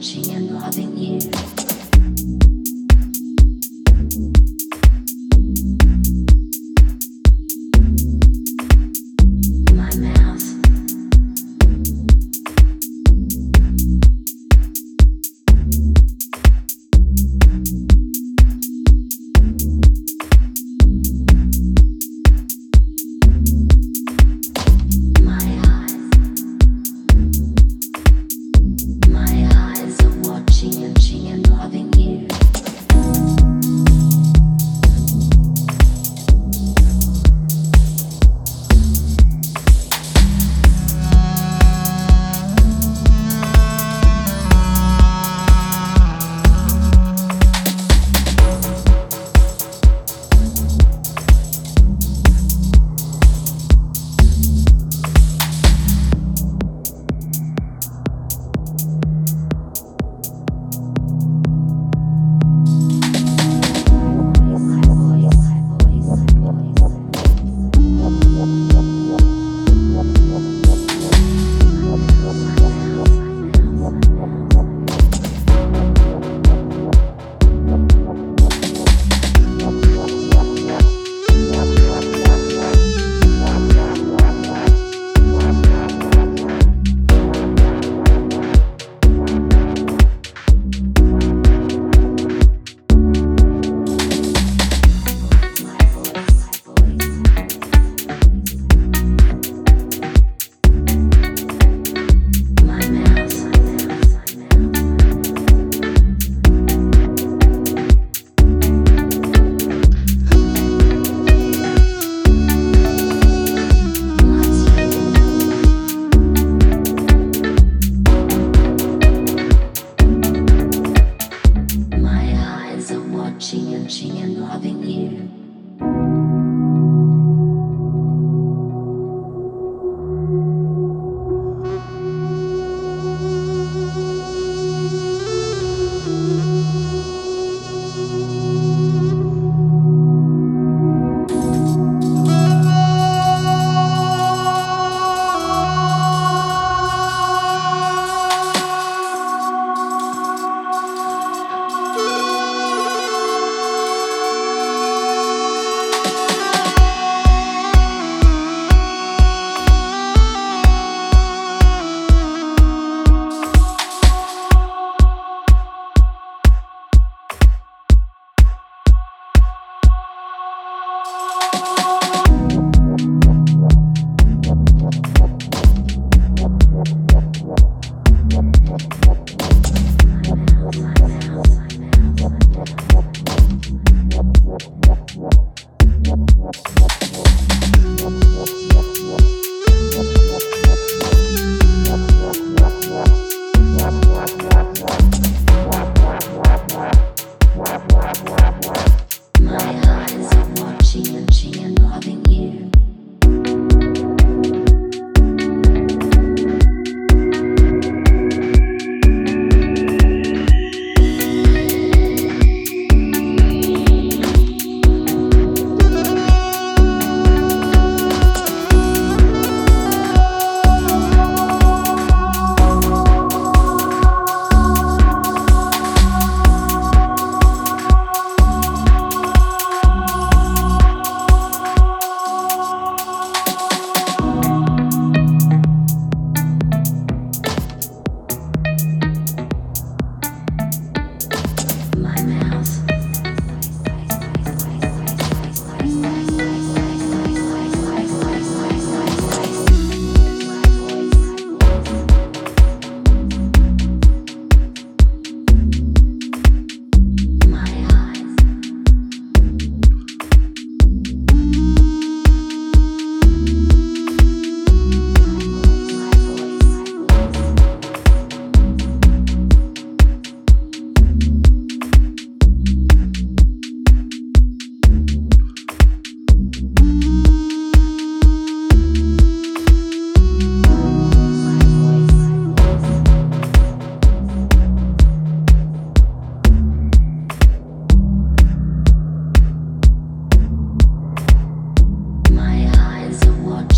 心眼多听你。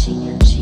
tinha, tinha.